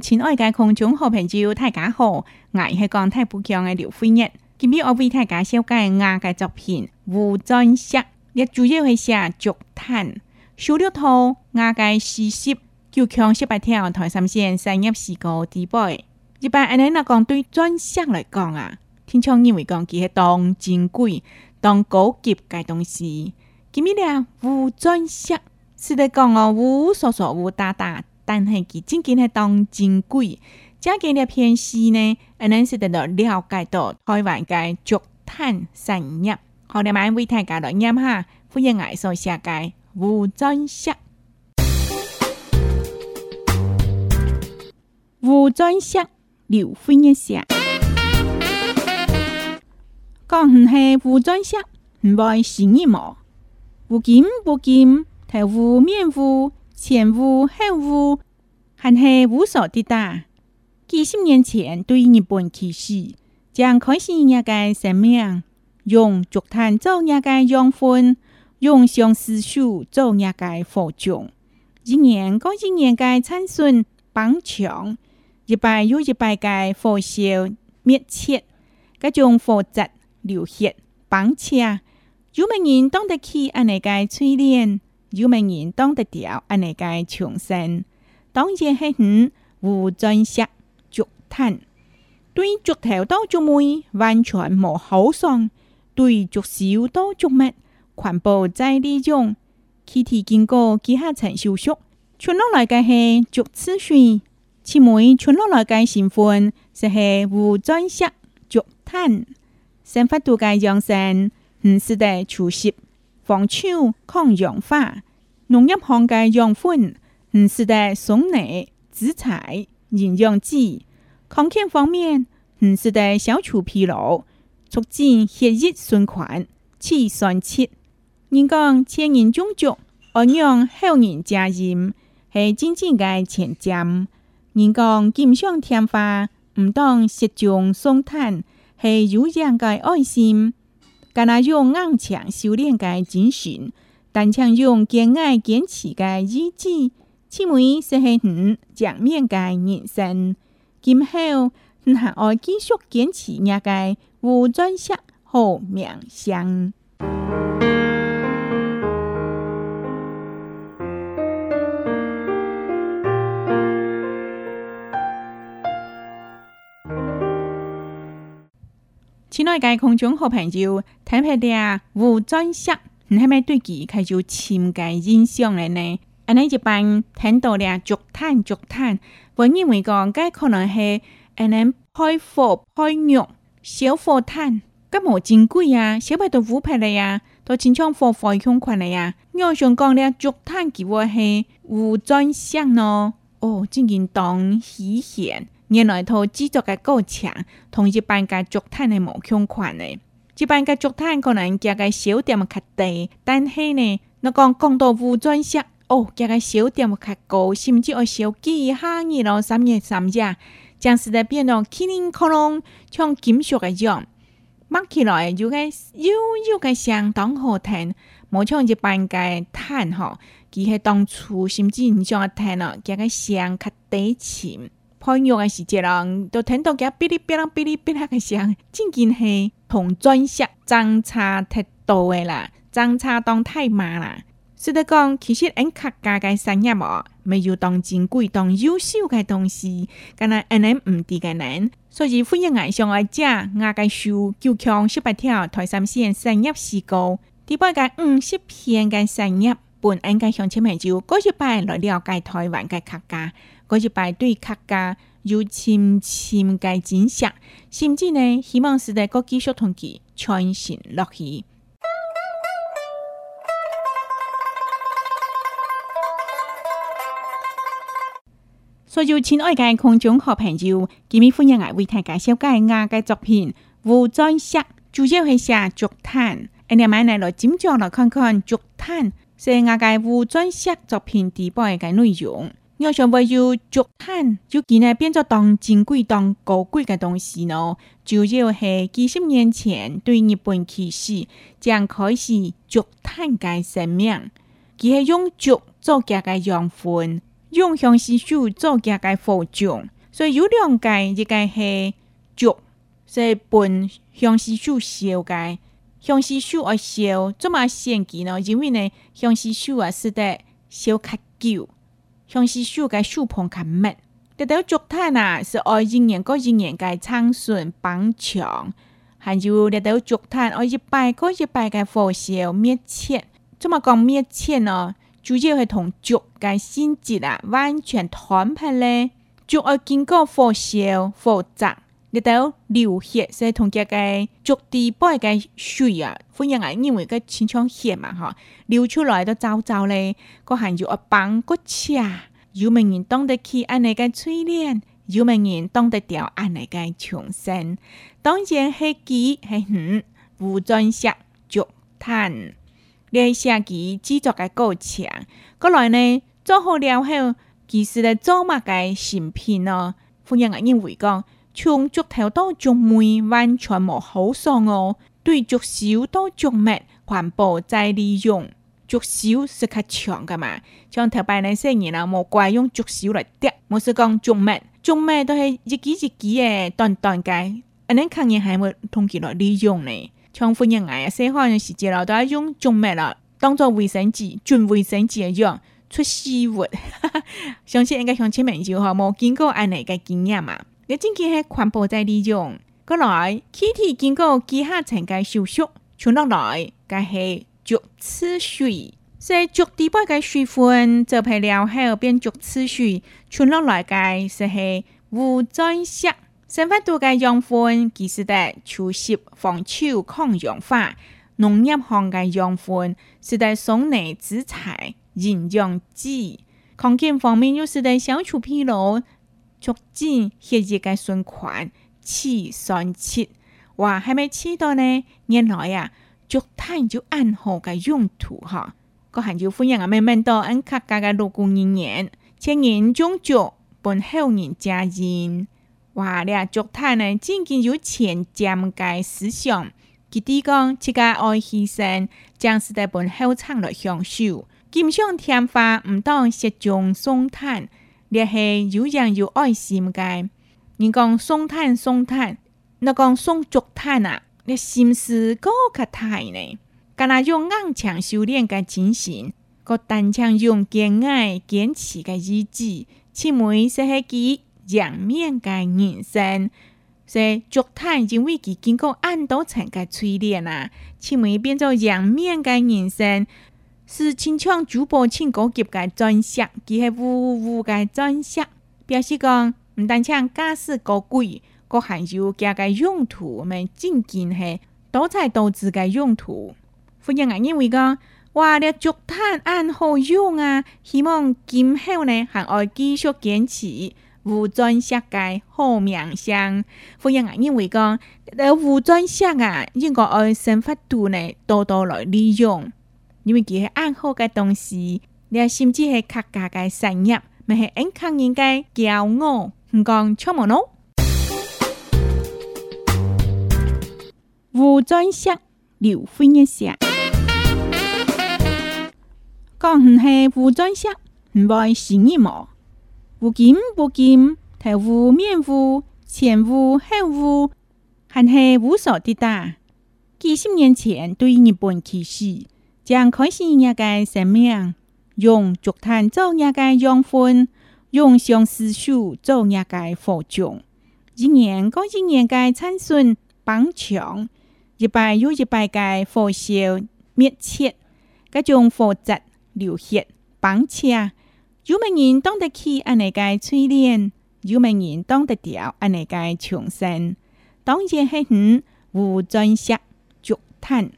亲爱的好朋友，大家好，我是讲太不强的刘飞日。今天我为大家介绍的的作品《胡砖石》，主要写竹炭。十六套我的事实、就讲十八条、台三县三一四个地方。一般按你那讲，对钻石来讲啊，听从认为讲，它是当珍贵、当高级的东西。今天呢，胡砖石是得讲哦，胡疏疏，胡大大。但是，其真紧系当金贵，加见了偏西呢，阿能识得到了解到台湾嘅竹炭产业。好，你慢慢维睇下，大下，哈，我今日介绍嘅吴尊香，吴尊香，刘飞香，讲唔系吴尊香，唔系虚拟物，不金不金，系吴面吴。前屋、后屋，还是无所抵大。几十年前，对日本歧视，将开心人家的生命，用竹炭做人家养分，用橡思树做人家火种。一年过一年的产损、帮墙，一百又一百的火烧灭切，各种火灾流血、帮墙，有没人懂得起安尼个锤炼？有名人当得掉，安尼嘅长生，当然系五有俊石脚炭，对石头多脚煤完全无好伤，对脚少多脚物全部在利用。气体经过几下层收缩，传落来嘅系竹次水，切梅传落来嘅成分是系胡俊石脚炭，生发度嘅养生唔是得出息。防臭、抗氧化，农业行嘅养分唔是得松泥紫菜营养剂；抗菌方面唔是得消除疲劳，促进血液循环，气酸气。人讲千人种菊，我让后人家人系真正嘅前瞻。人讲锦上添花，唔当雪中送炭，系有扬嘅爱心。甘若用硬强修炼该精神，但强用坚爱坚持该意志，切莫是去你正面的人生。今后，你还要继续坚持也该互转世好名声。亲爱的空中好朋友，天平的吴尊向，你系咪对其系做深界印象了呢？阿恁一般听到咧，足叹足叹，我认为讲该可能是阿恁开火开肉，小火炭，咁冇珍贵呀，小朋都腐败了呀，都经常火发向群了呀。我想讲了，足叹句话系无转向咯，哦，真见当起先。原来套制作嘅过程同一般嘅竹炭系无相款嘅。一般嘅竹炭可能加个小点较低，但是呢，我讲讲到斧钻石，哦，加个小点较高，甚至个小几下二咯，三月三日，将时代变作麒麟可能像金属嘅样。摸起来就该有有该相当好听，无像一般嘅炭吼，其实当初甚至唔像碳哦，加个相较底沉。喷药的时个人，都听到个哔哩哔啦哔哩哔啦个声，真紧系同钻石相差太多嘅啦，相差当太慢啦。说得讲，其实因客家嘅产业哦，未有当珍贵、当优秀嘅东西，敢若因恁毋地嘅人，所以欢迎爱上阿姐阿嘅叔，就抢十八条台三线产业事故，第八个五十片嘅产业。本应该向亲朋就过一拜来了解台湾嘅客家，过一拜对客家有深深嘅认识，甚至呢，希望时代国际少团结，全心落去。所有亲爱的观众和朋友，今秘欢迎爱为大家介绍嘅亚嘅作品《乌镇石》，主要系写竹炭。哎呀，买来罗金砖罗看看，竹炭是我介物转写作品地方嘅内容。我想会有竹炭，就其内变作当珍贵、当高贵的东西咯。就要系几十年前对日本歧视，将开始竹炭界成名。佢系用竹做嘅嘅养分，用香石树做家嘅肥料，所以有两界一个系竹，是本香石树烧界。向西秀而烧，做嘛献祭呢？因为呢，向西秀啊是得烧较久，向西秀该树棚较密。得到竹炭啊，是爱一年过一年该长笋绑墙，还有得到竹炭，爱一百过一百该火烧灭切，做嘛讲灭切呢？主要会同竹该性质啊完全谈判嘞，竹爱经过火烧火葬。你睇流血，即系同只嘅足底底嘅水啊，富人眼认为嘅千疮血嘛，吼流出来都糟糟咧。個係有一幫骨刺，有命人懂得去安尼嘅淬炼，有命人懂得掉阿你嘅重生。當前係幾係五五鑽石鑄炭，你寫佢制作嘅过程。過来呢做好了后，其实咧做物嘅成品咯，富人眼认为讲。从竹头到竹尾完全无好爽哦。对竹少到竹密，环保再利用。竹少是较长噶嘛，像头摆那些年啊，无怪用竹少来叠，冇是讲竹密，竹密都系一枝一枝诶，断断嘅。安尼肯定还冇通过来利用呢。像欢迎癌啊，细汉时节了都系用竹密啦，当做卫生纸、准卫生纸一样。出事物，相信应该乡亲们就好，冇经过安尼嘅经验嘛。个证据系全部在利用，过来气体经过地下层嘅吸收，穿落来个系浊次水。在浊地表嘅水分，蒸配了后变浊次水，穿落来个是系雾蒸色。生物多嘅养分，其实系除湿、防臭、抗氧化。农业行嘅养分，是在送内资材、营养剂。抗菌方面，又是在消除疲劳。促进血液嘅循环次三七，哇，还没吃到呢？原来啊，足炭就暗号嘅用途哈，个汉族欢迎啊，慢慢多安客家嘅劳工人员，前年种竹，本后年加人，你啦足炭呢，真正有前瞻嘅思想，佢哋讲，一家爱牺牲，将时代本后场来享受，金上添花唔当雪中送炭。你系有仁有爱心嘅，你讲松炭松炭，你讲松竹炭啊，你心思高格太呢。干那用硬墙修炼嘅精神，个单枪用坚毅坚持嘅意志，成为适合佮阳面嘅人生。所以竹炭因为其经过暗刀层嘅淬炼啊，成为变做阳面嘅人生。是清唱主播清高级嘅专石，佢系五五五嘅专石。表示讲唔单止驾驶高贵，轨，含有业嘅用途，们真真系多才多姿嘅用途。富人眼认为讲，哇！了竹炭安好用啊？希望今后呢，还爱继续坚持有专石嘅好名声。富人眼认为讲，诶，有专石啊，应该爱新法度呢，多多来利用。因为佢系暗好嘅东西，你甚至系客家嘅产业，咪系安康人嘅骄傲。唔讲出门咯。吴尊石、刘回忆石，讲唔系吴尊石，唔系生意毛，无金不锦，面无前无后无，还系无所抵挡。几十年前对日本歧视。将开始一个生命，用竹炭做一个养分，用相思树做一个火种，一年过一年该产生帮胀，一百又一百该发烧灭切，各种火质流血帮胀，有没人懂得起安那个淬炼？有没人懂得掉安那个重生？当然很无钻石竹炭。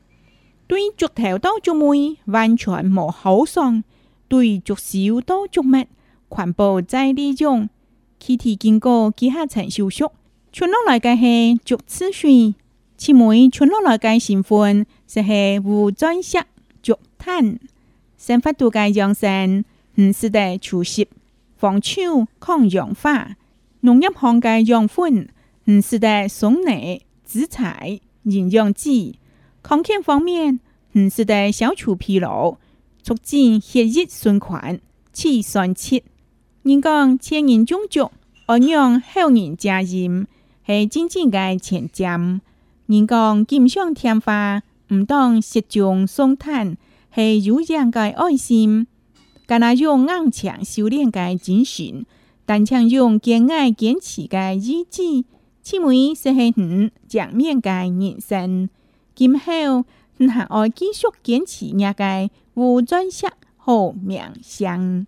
对竹头刀竹菜完全无口爽；对竹草、刀竹菜全部在里中。气体经过几下层修熟，出落来嘅系竹次水。切末出落来嘅成分，实系无盏石、竹炭、生发度嘅养生，唔是得除湿、防臭、抗氧化、农业行嘅养分，唔是得松泥紫菜、营养剂。康战方面，唔是得消除疲劳，促进血液循环、气酸气。人讲前人种足，我让后人加薪，是真正个前瞻。人讲锦上添花，唔当雪中送炭，是有强个爱心。干那用硬强修炼个精神，但枪用坚爱坚持个意志，此末是系你正面的人生。今后，你还继续坚持下去，有专机和名想。